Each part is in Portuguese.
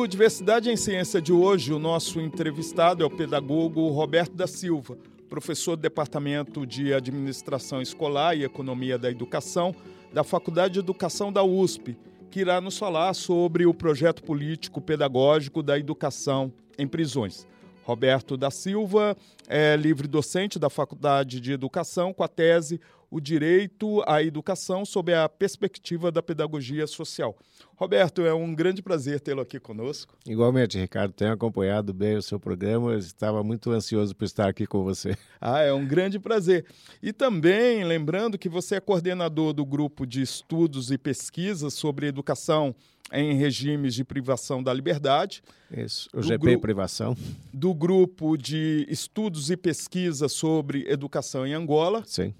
No Diversidade em Ciência de hoje, o nosso entrevistado é o pedagogo Roberto da Silva, professor do Departamento de Administração Escolar e Economia da Educação da Faculdade de Educação da USP, que irá nos falar sobre o projeto político pedagógico da educação em prisões. Roberto da Silva é livre docente da Faculdade de Educação com a tese O Direito à Educação sob a Perspectiva da Pedagogia Social. Roberto, é um grande prazer tê-lo aqui conosco. Igualmente, Ricardo, tenho acompanhado bem o seu programa, estava muito ansioso por estar aqui com você. Ah, é um grande prazer. E também lembrando que você é coordenador do grupo de estudos e pesquisas sobre educação em regimes de privação da liberdade. Isso, o GP Privação. Do grupo de estudos e pesquisa sobre educação em Angola. Sim.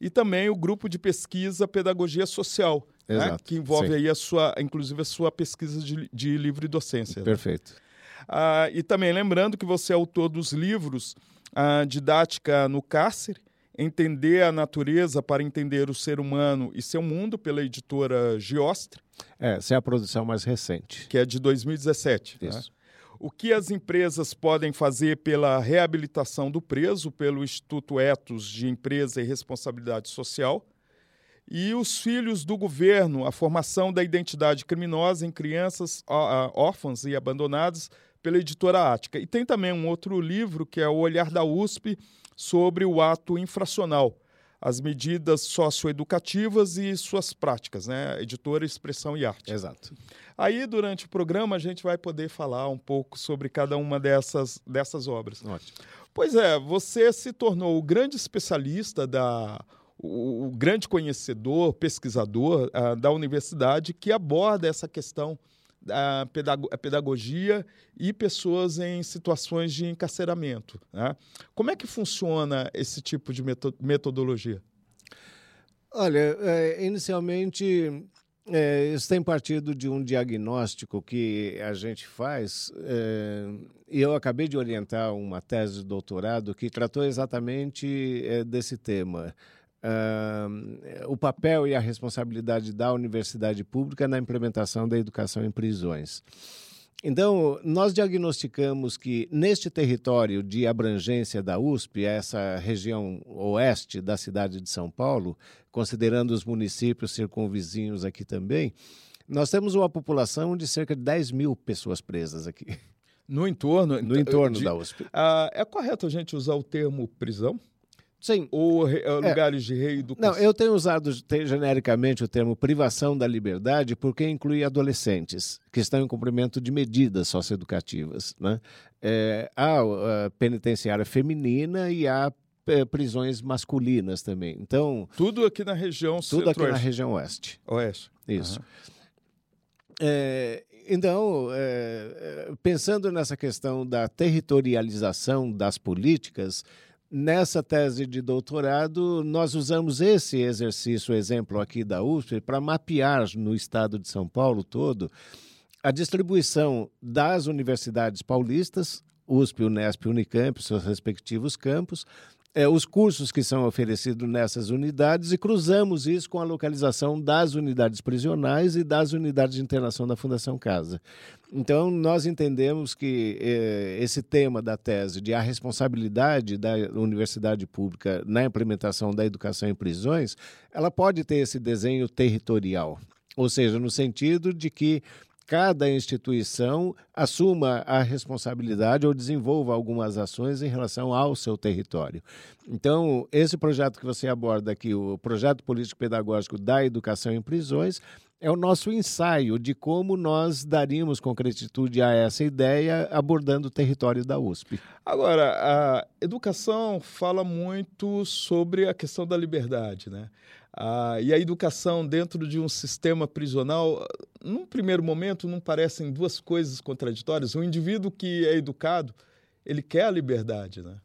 E também o grupo de pesquisa Pedagogia Social, né, que envolve sim. aí a sua, inclusive a sua pesquisa de, de livre docência. Né? Perfeito. Ah, e também lembrando que você é autor dos livros a Didática no Cárcere, Entender a Natureza para Entender o Ser Humano e Seu Mundo, pela editora Giostre. É, essa é a produção mais recente. Que é de 2017. Né? Isso. Né? O que as empresas podem fazer pela reabilitação do preso, pelo Instituto Etos de Empresa e Responsabilidade Social. E os filhos do governo, a formação da identidade criminosa em crianças órfãs e abandonadas pela editora Ática. E tem também um outro livro que é O Olhar da USP sobre o ato infracional, as medidas socioeducativas e suas práticas, né? Editora Expressão e Arte. Exato. Aí, durante o programa, a gente vai poder falar um pouco sobre cada uma dessas, dessas obras. Ótimo. Pois é, você se tornou o grande especialista da o, o grande conhecedor, pesquisador uh, da universidade que aborda essa questão a pedagogia e pessoas em situações de encarceramento. Né? Como é que funciona esse tipo de metodologia? Olha, é, inicialmente é, isso tem partido de um diagnóstico que a gente faz, é, e eu acabei de orientar uma tese de doutorado que tratou exatamente desse tema uh, o papel e a responsabilidade da universidade pública na implementação da educação em prisões. Então, nós diagnosticamos que neste território de abrangência da USP, essa região oeste da cidade de São Paulo, considerando os municípios circunvizinhos aqui também, nós temos uma população de cerca de 10 mil pessoas presas aqui. No entorno? No entorno de, da USP. Uh, é correto a gente usar o termo prisão? Sim. Ou re, é, lugares é. de reeducação? Não, eu tenho usado genericamente o termo privação da liberdade porque inclui adolescentes que estão em cumprimento de medidas socioeducativas. Né? É, há a penitenciária feminina e há é, prisões masculinas também. Então tudo aqui na região tudo aqui na região oeste. Oeste. Isso. Uhum. É, então, é, pensando nessa questão da territorialização das políticas, Nessa tese de doutorado, nós usamos esse exercício, exemplo aqui da USP, para mapear no estado de São Paulo todo a distribuição das universidades paulistas, USP, Unesp, Unicamp, seus respectivos campos, é, os cursos que são oferecidos nessas unidades e cruzamos isso com a localização das unidades prisionais e das unidades de internação da Fundação Casa. Então, nós entendemos que eh, esse tema da tese de a responsabilidade da universidade pública na implementação da educação em prisões, ela pode ter esse desenho territorial, ou seja, no sentido de que cada instituição assuma a responsabilidade ou desenvolva algumas ações em relação ao seu território. Então, esse projeto que você aborda aqui, o projeto político pedagógico da educação em prisões, é o nosso ensaio de como nós daríamos concretitude a essa ideia abordando o território da USP. Agora, a educação fala muito sobre a questão da liberdade, né? Ah, e a educação dentro de um sistema prisional, num primeiro momento, não parecem duas coisas contraditórias. O indivíduo que é educado, ele quer a liberdade, né?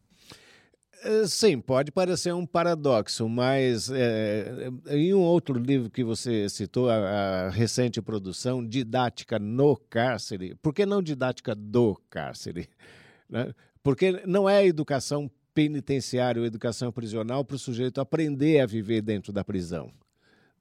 É, sim, pode parecer um paradoxo, mas é, em um outro livro que você citou, a, a, recente produção, Didática no Cárcere, por que não didática do cárcere? Né? Porque não é educação penitenciária ou educação prisional para o sujeito aprender a viver dentro da prisão.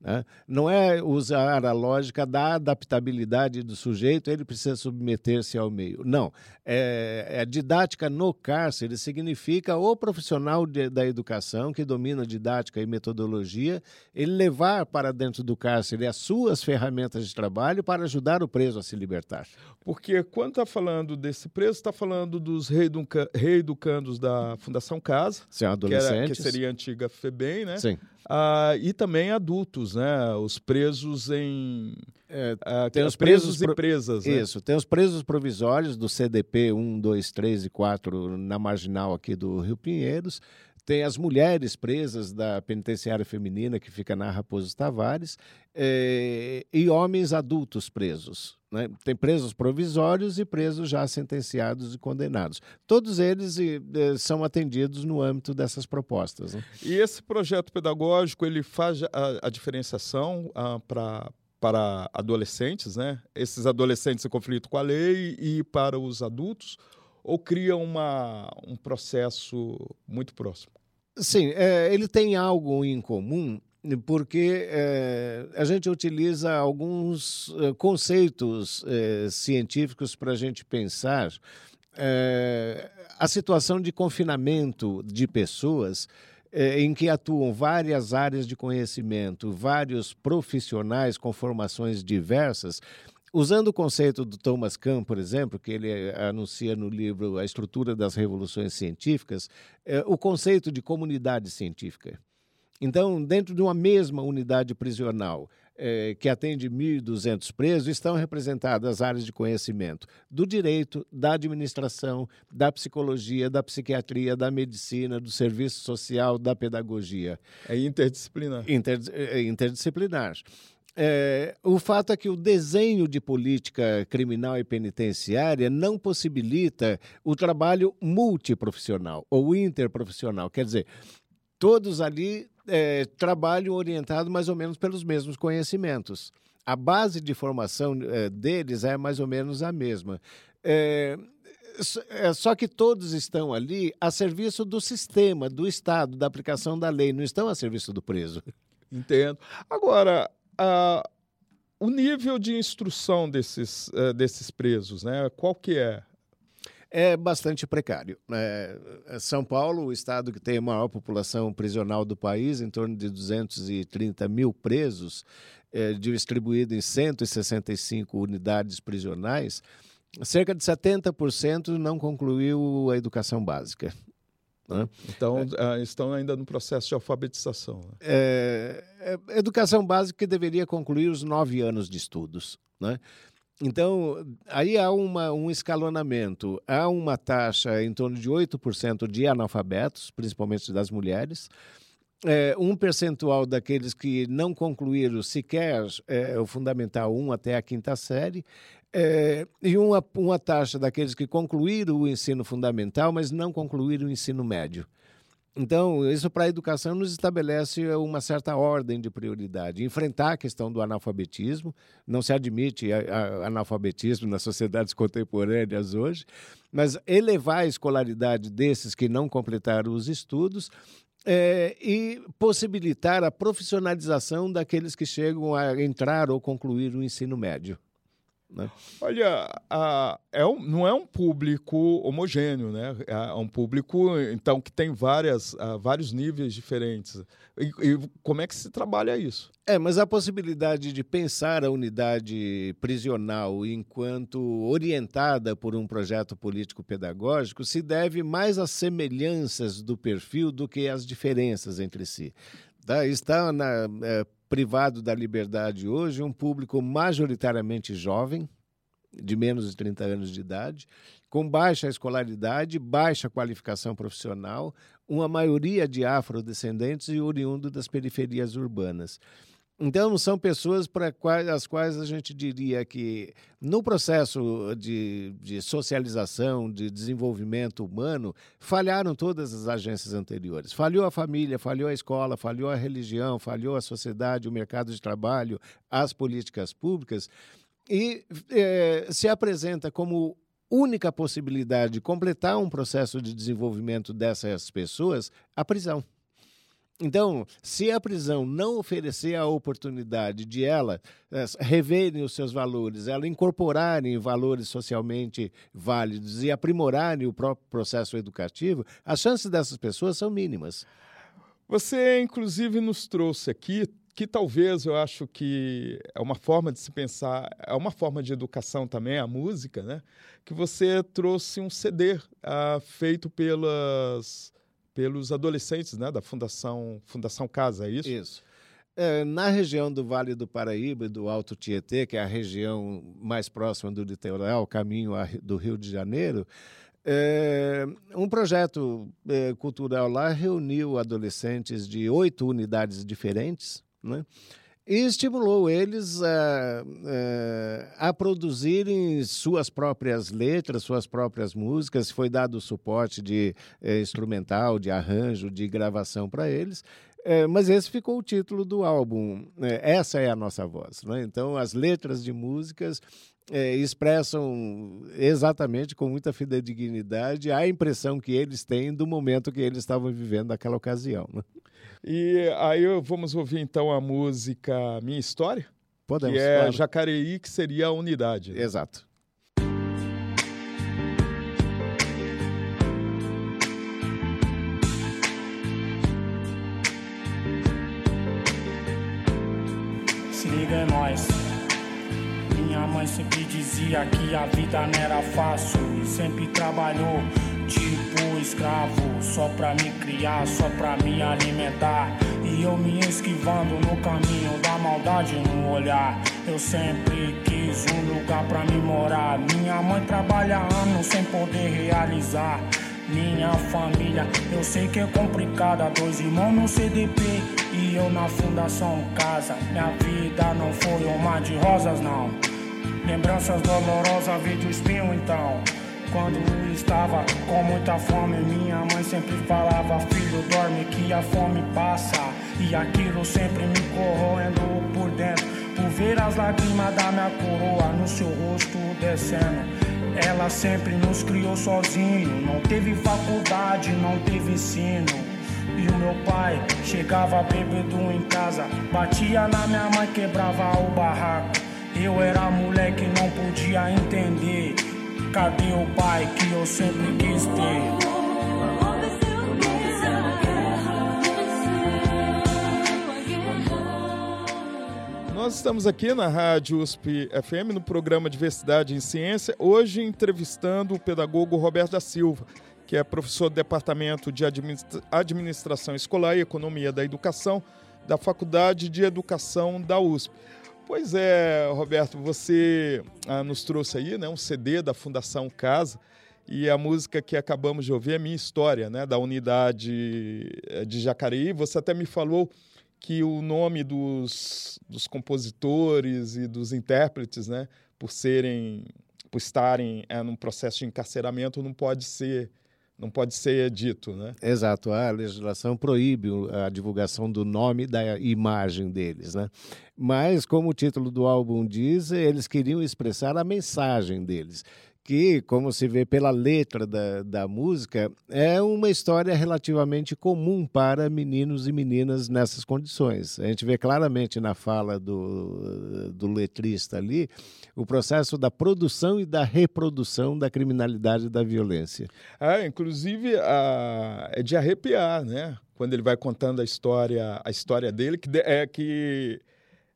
Né? Não é usar a lógica da adaptabilidade do sujeito, ele precisa submeter-se ao meio. Não. É, é didática no cárcere significa o profissional de, da educação que domina didática e metodologia, ele levar para dentro do cárcere as suas ferramentas de trabalho para ajudar o preso a se libertar. Porque quando está falando desse preso, está falando dos reeduca reeducandos da Fundação Casa, Sim. Que, era, que seria a antiga FEBEM, né? Sim. Ah, e também adultos, né? Os presos em. É, ah, tem os presos, presos e presas. Né? Isso, tem os presos provisórios do CDP 1, 2, 3 e 4 na marginal aqui do Rio Pinheiros. Tem as mulheres presas da penitenciária feminina, que fica na Raposo Tavares, é, e homens adultos presos. Né? Tem presos provisórios e presos já sentenciados e condenados. Todos eles e, são atendidos no âmbito dessas propostas. Né? E esse projeto pedagógico ele faz a, a diferenciação ah, para para adolescentes, né? Esses adolescentes em conflito com a lei e para os adultos, ou cria uma, um processo muito próximo? Sim, é, ele tem algo em comum porque é, a gente utiliza alguns é, conceitos é, científicos para a gente pensar é, a situação de confinamento de pessoas em que atuam várias áreas de conhecimento, vários profissionais com formações diversas Usando o conceito do Thomas Kahn, por exemplo, que ele eh, anuncia no livro A Estrutura das Revoluções Científicas, é, o conceito de comunidade científica. Então, dentro de uma mesma unidade prisional, é, que atende 1.200 presos, estão representadas áreas de conhecimento do direito, da administração, da psicologia, da psiquiatria, da medicina, do serviço social, da pedagogia. É interdisciplinar. Inter, é interdisciplinar. É, o fato é que o desenho de política criminal e penitenciária não possibilita o trabalho multiprofissional ou interprofissional. Quer dizer, todos ali é, trabalham orientados mais ou menos pelos mesmos conhecimentos. A base de formação é, deles é mais ou menos a mesma. É, é, só que todos estão ali a serviço do sistema, do Estado, da aplicação da lei, não estão a serviço do preso. Entendo. Agora, uh, o nível de instrução desses, uh, desses presos, né? Qual que é? É bastante precário. É, São Paulo, o estado que tem a maior população prisional do país, em torno de 230 mil presos, é, distribuído em 165 unidades prisionais, cerca de 70% não concluiu a educação básica. Né? Então, é. estão ainda no processo de alfabetização. Né? É, é, educação básica que deveria concluir os nove anos de estudos. Né? Então, aí há uma, um escalonamento. Há uma taxa em torno de 8% de analfabetos, principalmente das mulheres. É, um percentual daqueles que não concluíram sequer é, o Fundamental 1 até a quinta série, é, e uma, uma taxa daqueles que concluíram o ensino fundamental, mas não concluíram o ensino médio. Então, isso para a educação nos estabelece uma certa ordem de prioridade. Enfrentar a questão do analfabetismo, não se admite analfabetismo nas sociedades contemporâneas hoje, mas elevar a escolaridade desses que não completaram os estudos é, e possibilitar a profissionalização daqueles que chegam a entrar ou concluir o ensino médio. Né? Olha, a, é um, não é um público homogêneo, né? É um público, então, que tem várias, uh, vários níveis diferentes. E, e, como é que se trabalha isso? É, mas a possibilidade de pensar a unidade prisional enquanto orientada por um projeto político-pedagógico se deve mais às semelhanças do perfil do que às diferenças entre si. Tá? Está na, é, privado da liberdade hoje um público majoritariamente jovem, de menos de 30 anos de idade, com baixa escolaridade, baixa qualificação profissional, uma maioria de afrodescendentes e oriundo das periferias urbanas. Então, são pessoas para quais, as quais a gente diria que, no processo de, de, socialização, de desenvolvimento humano, falharam todas as agências anteriores. Falhou a família, falhou a escola, falhou a religião, falhou a sociedade, o mercado de trabalho, as políticas públicas, e é, se apresenta como única possibilidade de completar um processo de desenvolvimento dessas pessoas a prisão. Então, se a prisão não oferecer a oportunidade de ela é, reverem os seus valores, ela incorporarem valores socialmente válidos e aprimorarem o próprio processo educativo, as chances dessas pessoas são mínimas. Você, inclusive, nos trouxe aqui que talvez eu acho que é uma forma de se pensar, é uma forma de educação também, a música, né? Que você trouxe um CD uh, feito pelas pelos adolescentes né, da Fundação, Fundação Casa, é isso? Isso. É, na região do Vale do Paraíba e do Alto Tietê, que é a região mais próxima do litoral, caminho do Rio de Janeiro, é, um projeto é, cultural lá reuniu adolescentes de oito unidades diferentes, né? E estimulou eles a, a, produzirem suas próprias letras, suas próprias músicas. Foi dado suporte de é, instrumental, de arranjo, de gravação para eles. É, mas esse ficou o título do álbum. É, essa é a nossa voz. Né? Então, as letras de músicas é, expressam exatamente com muita fidedignidade a impressão que eles têm do momento que eles estavam vivendo naquela ocasião. Né? E aí vamos ouvir então a música Minha História? Podemos. Que é claro. Jacareí, que seria a unidade. Né? Exato. Se liga, é nóis. Minha mãe sempre dizia que a vida não era fácil e sempre trabalhou tipo escravo, só pra me criar, só pra me alimentar. E eu me esquivando no caminho da maldade no olhar. Eu sempre quis um lugar pra me morar. Minha mãe trabalha anos sem poder realizar. Minha família, eu sei que é complicada. Dois irmãos no CDP e eu na Fundação Casa. Minha vida não foi um mar de rosas, não. Lembranças dolorosas, vídeo espinho então. Quando estava com muita fome, minha mãe sempre falava: Filho, dorme que a fome passa. E aquilo sempre me corroendo por dentro. Por ver as lágrimas da minha coroa no seu rosto descendo. Ela sempre nos criou sozinho. Não teve faculdade, não teve ensino. E o meu pai chegava bêbado em casa, batia na minha mãe, quebrava o barraco. Eu era moleque, não podia entender. Cadê o pai que eu sempre quis ter? Nós estamos aqui na Rádio USP FM, no programa Diversidade em Ciência, hoje entrevistando o pedagogo Roberto da Silva, que é professor do Departamento de Administração Escolar e Economia da Educação da Faculdade de Educação da USP. Pois é, Roberto, você ah, nos trouxe aí né, um CD da Fundação Casa e a música que acabamos de ouvir é Minha História, né, da unidade eh, de Jacareí. Você até me falou que o nome dos, dos compositores e dos intérpretes, né, por serem, por estarem é, num processo de encarceramento, não pode ser não pode ser dito, né? Exato, a legislação proíbe a divulgação do nome da imagem deles, né? Mas, como o título do álbum diz, eles queriam expressar a mensagem deles que, como se vê pela letra da, da música, é uma história relativamente comum para meninos e meninas nessas condições. A gente vê claramente na fala do, do letrista ali o processo da produção e da reprodução da criminalidade e da violência. É, inclusive, a, é de arrepiar, né? Quando ele vai contando a história, a história dele, que é que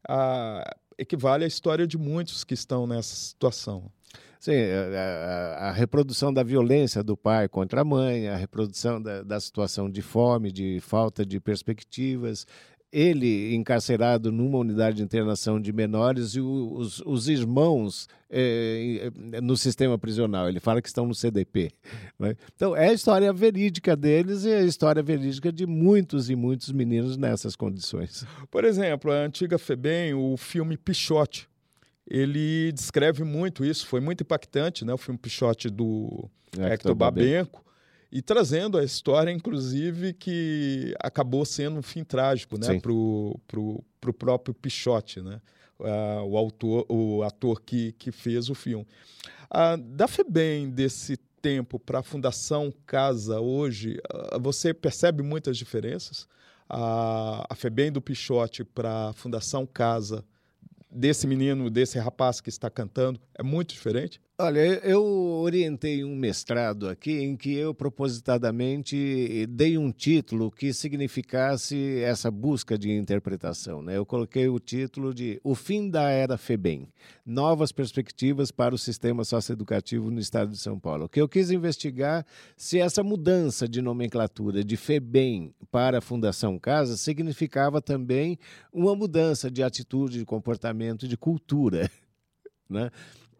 a, equivale à história de muitos que estão nessa situação. Sim, a, a, a, reprodução da violência do pai contra a mãe, a reprodução da, da situação de fome, de falta de perspectivas, ele encarcerado numa unidade de internação de menores e os, os irmãos é, no sistema prisional. Ele fala que estão no CDP. Né? Então, é a história verídica deles e a história verídica de muitos e muitos meninos nessas condições. Por exemplo, a antiga FEBEM, o filme Pichote, ele descreve muito isso, foi muito impactante, né? o filme Pichote do Hector, Hector Babenco, e trazendo a história, inclusive, que acabou sendo um fim trágico né? para o pro, pro próprio Pichote, né? O autor, o ator que, que fez o filme. Da FEBEM, desse tempo para a Fundação Casa hoje, você percebe muitas diferenças? A, a FEBEM do Pichote para a Fundação Casa, desse menino, desse rapaz que está cantando, é muito diferente? Olha, eu orientei um mestrado aqui em que eu propositadamente dei um título que significasse essa busca de interpretação. Né? Eu coloquei o título de O Fim da Era FEBEM Novas Perspectivas para o Sistema Socioeducativo no Estado de São Paulo. Que eu quis investigar se essa mudança de nomenclatura de FEBEM para a Fundação Casa significava também uma mudança de atitude, de comportamento, de cultura. Né?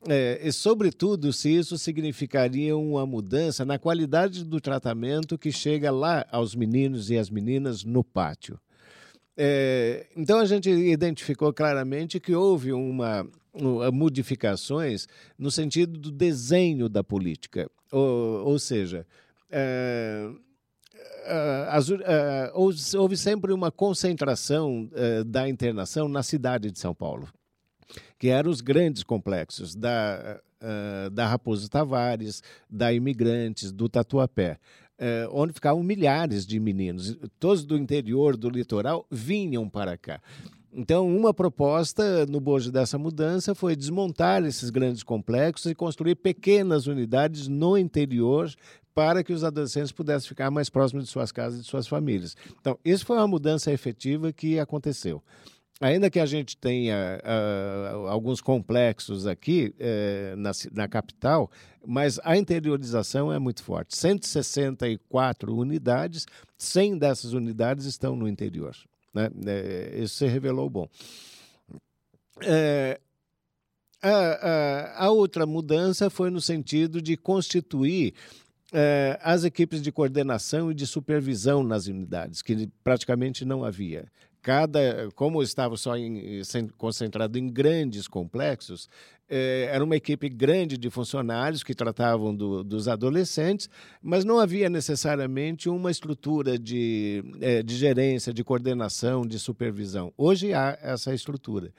É, e, sobretudo, se isso significaria uma mudança na qualidade do tratamento que chega lá aos meninos e às meninas no pátio. É, então, a gente identificou claramente que houve uma, uma, modificações no sentido do desenho da política. Ou, ou seja, é, as, houve sempre uma concentração da internação na cidade de São Paulo que eram os grandes complexos da, uh, da Raposo Tavares, da Imigrantes, do Tatuapé. Uh, onde ficavam milhares de meninos, todos do interior, do litoral, vinham para cá. Então, uma proposta no bojo dessa mudança foi desmontar esses grandes complexos e construir pequenas unidades no interior para que os adolescentes pudessem ficar mais próximos de suas casas e de suas famílias. Então, isso foi uma mudança efetiva que aconteceu ainda que a gente tenha uh, alguns complexos aqui uh, na, na, capital, mas a interiorização é muito forte. 164 unidades, 100 dessas unidades estão no interior. Né? Uh, isso se revelou bom. É, a, a, a, outra mudança foi no sentido de constituir as equipes de coordenação e de supervisão nas unidades, que praticamente não havia cada, como estava só em, concentrado em grandes complexos, eh, era uma equipe grande de funcionários que tratavam do, dos adolescentes, mas não havia necessariamente uma estrutura de, eh, de gerência, de coordenação, de supervisão. Hoje há essa estrutura.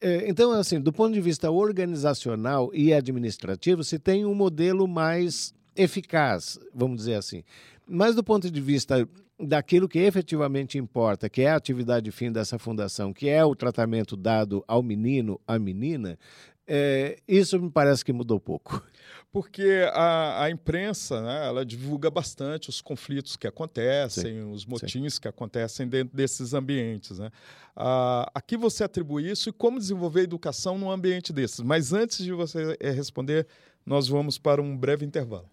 Eh, então, assim, do ponto de vista organizacional e administrativo, se tem um modelo mais eficaz, vamos dizer assim. Mas do ponto de vista daquilo que efetivamente importa, que é a atividade fim dessa fundação, que é o tratamento dado ao menino, à menina, é, isso me parece que mudou pouco. Porque a, a imprensa, né, ela divulga bastante os conflitos que acontecem, sim, os motins sim. que acontecem dentro desses ambientes. Né? Ah, aqui você atribui isso e como desenvolver educação num ambiente desses. Mas antes de você eh, responder, nós vamos para um breve intervalo.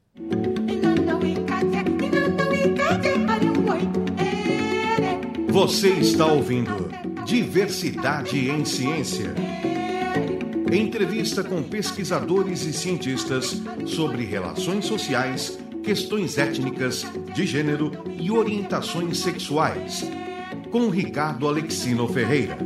Você está ouvindo Diversidade em Ciência. Entrevista com pesquisadores e cientistas sobre relações sociais, questões étnicas, de gênero e orientações sexuais. Com Ricardo Alexino Ferreira.